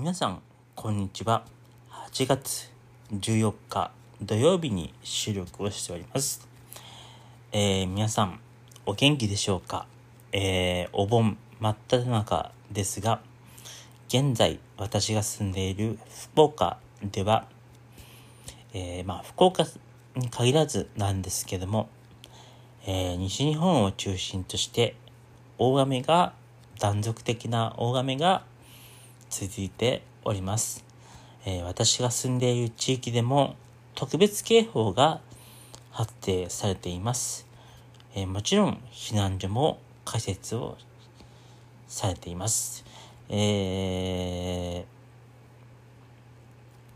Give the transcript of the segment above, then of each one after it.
皆さんこんにちは。8月14日土曜日に収録をしております。えー、皆さんお元気でしょうか？えー、お盆真っ只中ですが現在私が住んでいる福岡ではえー、まあ福岡に限らずなんですけども、えー、西日本を中心として大雨が断続的な大雨が続いております。えー、私が住んでいる地域でも特別警報が発令されています。えー、もちろん避難所も開設をされています。えー、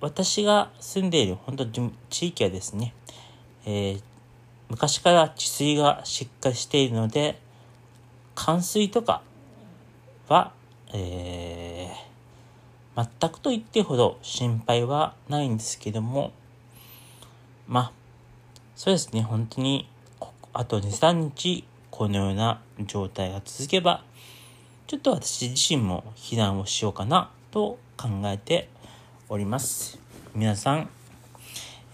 私が住んでいる本当地域はですね、えー、昔から治水がしっかりしているので、冠水とかは、えー、全くと言ってほど心配はないんですけども、まあ、そうですね、本当に、あと2、3日、このような状態が続けば、ちょっと私自身も避難をしようかなと考えております。皆さん、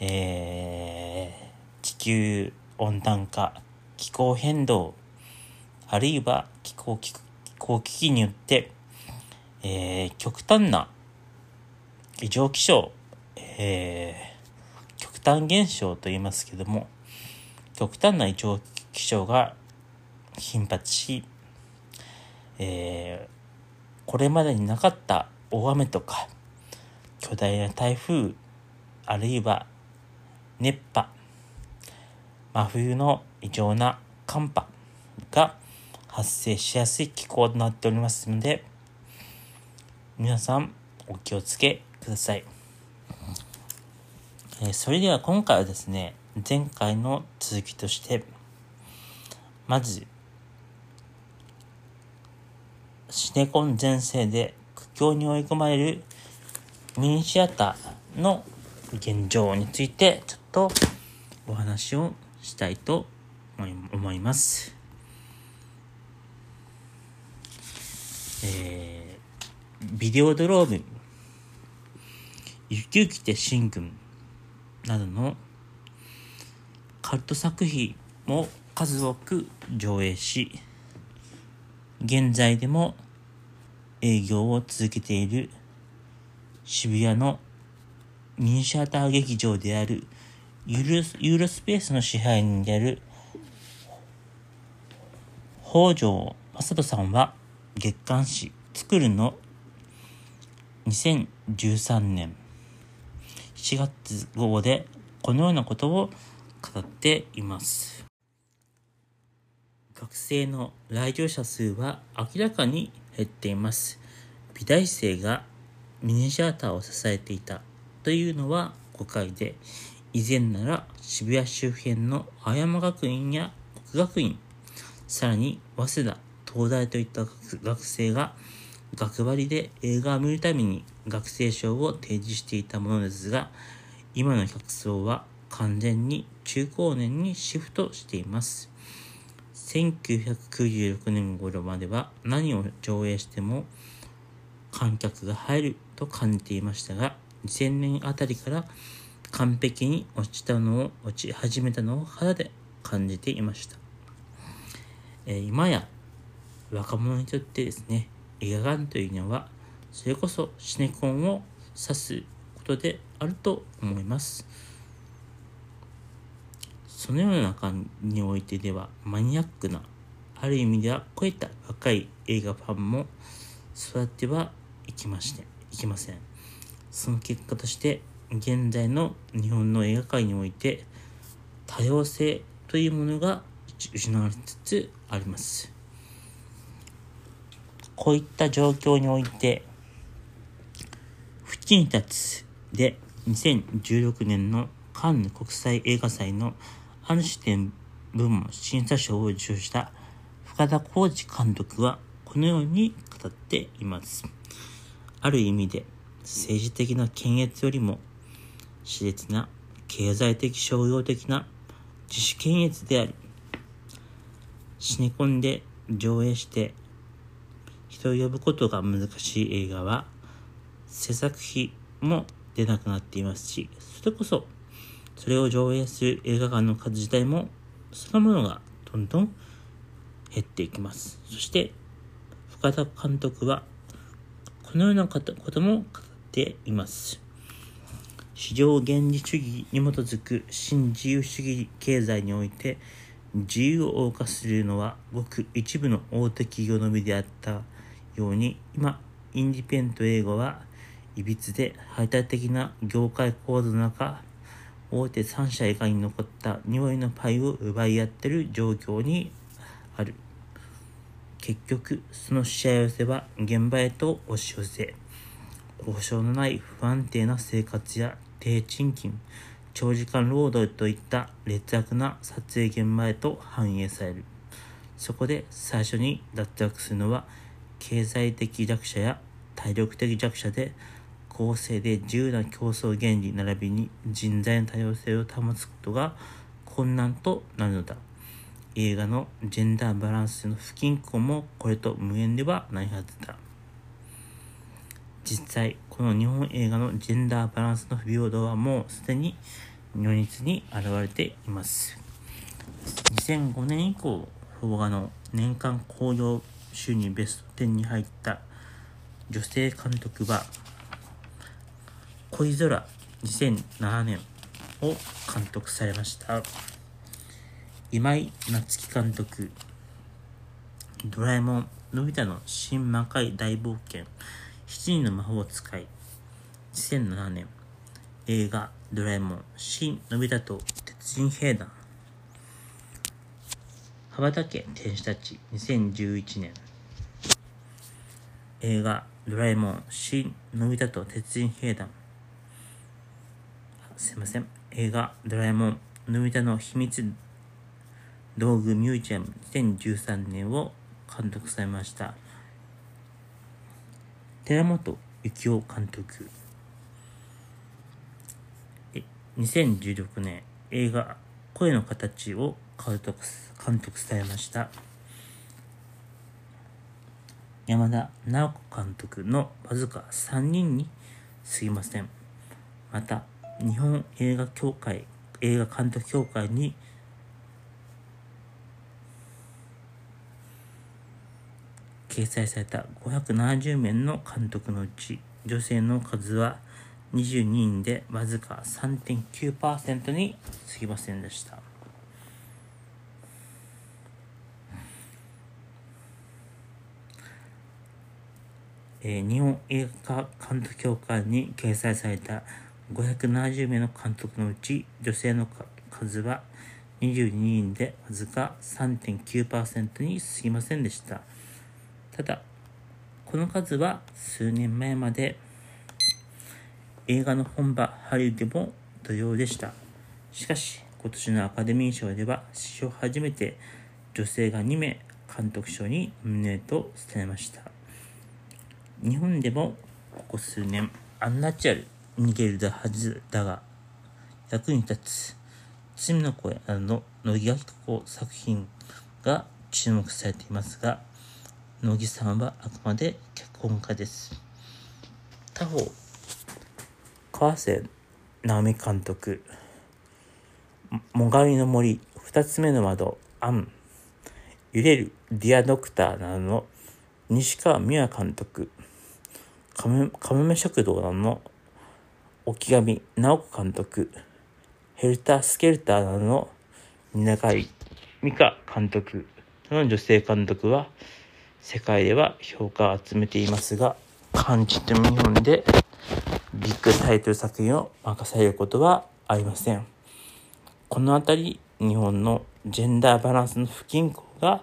えー、地球温暖化、気候変動、あるいは気候気候危機によって、えー、極端な異常気象、えー、極端現象と言いますけども、極端な異常気象が頻発し、えー、これまでになかった大雨とか、巨大な台風、あるいは熱波、真冬の異常な寒波が発生しやすい気候となっておりますので、皆さんお気をつけください。えー、それでは今回はですね、前回の続きとして、まず、シネコン全盛で苦境に追い込まれるミニシアターの現状についてちょっとお話をしたいと思います。えー、ビデオドローム、雪雪て新軍などのカルト作品も数多く上映し、現在でも営業を続けている渋谷のミニシアター劇場であるユーユーロスペースの支配人である北条正人さんは月刊誌作るの2013年7月号でこのようなことを語っています。学生の来場者数は明らかに減っています。美大生がミニシアターを支えていたというのは誤解で、以前なら渋谷周辺の青山学院や国学院、さらに早稲田、東大といった学生が学割で映画を見るために学生証を提示していたものですが、今の客層は完全に中高年にシフトしています。1996年頃までは何を上映しても観客が入ると感じていましたが、2000年あたりから完璧に落ちたのを、落ち始めたのを肌で感じていました。えー、今や若者にとってですね、映画館というのは、それこそシネコンを指すことであると思います。そのような中においてでは、マニアックな、ある意味では超えた若い映画ファンも育ってはいきまして、いきません。その結果として、現在の日本の映画界において、多様性というものが失われつつあります。こういった状況において、縁に立つで2016年のカンヌ国際映画祭のある視点部門審査賞を受賞した深田浩二監督はこのように語っています。ある意味で政治的な検閲よりも熾烈な経済的商業的な自主検閲であり、シネコンで上映して人を呼ぶことが難しい映画は、制作費も出なくなっていますし、それこそ、それを上映する映画館の数自体も、そのものがどんどん減っていきます。そして、深田監督は、このようなことも語っています。市場原理主義に基づく新自由主義経済において、自由を謳歌するのはごく一部の大手企業のみであったように、今、インディペント英語はいびつで排他的な業界構図の中、大手3社以外に残った匂いのパイを奪い合ってる状況にある。結局、そのしわ寄せは現場へと押し寄せ、交渉のない不安定な生活や低賃金、長時間労働といった劣悪な撮影現場へと反映される。そこで最初に脱落するのは、経済的弱者や体力的弱者で、公正で自由な競争原理並びに人材の多様性を保つことが困難となるのだ。映画のジェンダーバランスの不均衡もこれと無縁ではないはずだ。実際、この日本映画のジェンダーバランスの不平等はもうすでに如実に現れています。2005年以降、邦画の年間興行収入ベスト10に入った女性監督は、恋空2007年を監督されました。今井夏樹監督、ドラえもん、のび太の新魔界大冒険、七人の魔法使い、2007年、映画、ドラえもん、新のび太と鉄人兵団、羽ばたけ天使たち、2011年、映画、ドラえもん、新のび太と鉄人兵団、すいません、映画、ドラえもん、のび太の秘密道具ミュージアム2013年を監督されました。寺本幸雄監督。2016年映画声の形を監督監督されました。山田直子監督のわずか3人に過ぎません。また、日本映画協会、映画監督協会に掲載された570名の監督のうち、女性の数は22人でわずか3.9%に過ぎませんでした。えー、日本映画監督協会に掲載された570名の監督のうち女性の数は22人でわずか3.9%に過ぎませんでした。ただ、この数は数年前まで映画の本場ハリウッドも同様でした。しかし、今年のアカデミー賞では史上初めて女性が2名監督賞にノミネートされました。日本でもここ数年、アンナチュラル、逃げるだはずだが、役に立つ、罪の声などの乃木明子作品が注目されていますが、乃木さんはあくまで脚本家です。他方、川瀬直美監督、もがみの森、二つ目の窓、アン、揺れるディアドクターなどの西川美和監督、かめかめめ食堂の沖上直子監督、ヘルタースケルターなどの蜷川美香監督の女性監督は、世界では評価を集めていますが、漢字と日本でビッグタイトル作品を任されることはありません。このあたり、日本のジェンダーバランスの不均衡が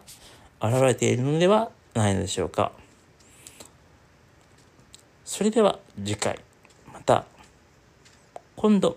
現れているのではないのでしょうか。それでは次回、また、今度。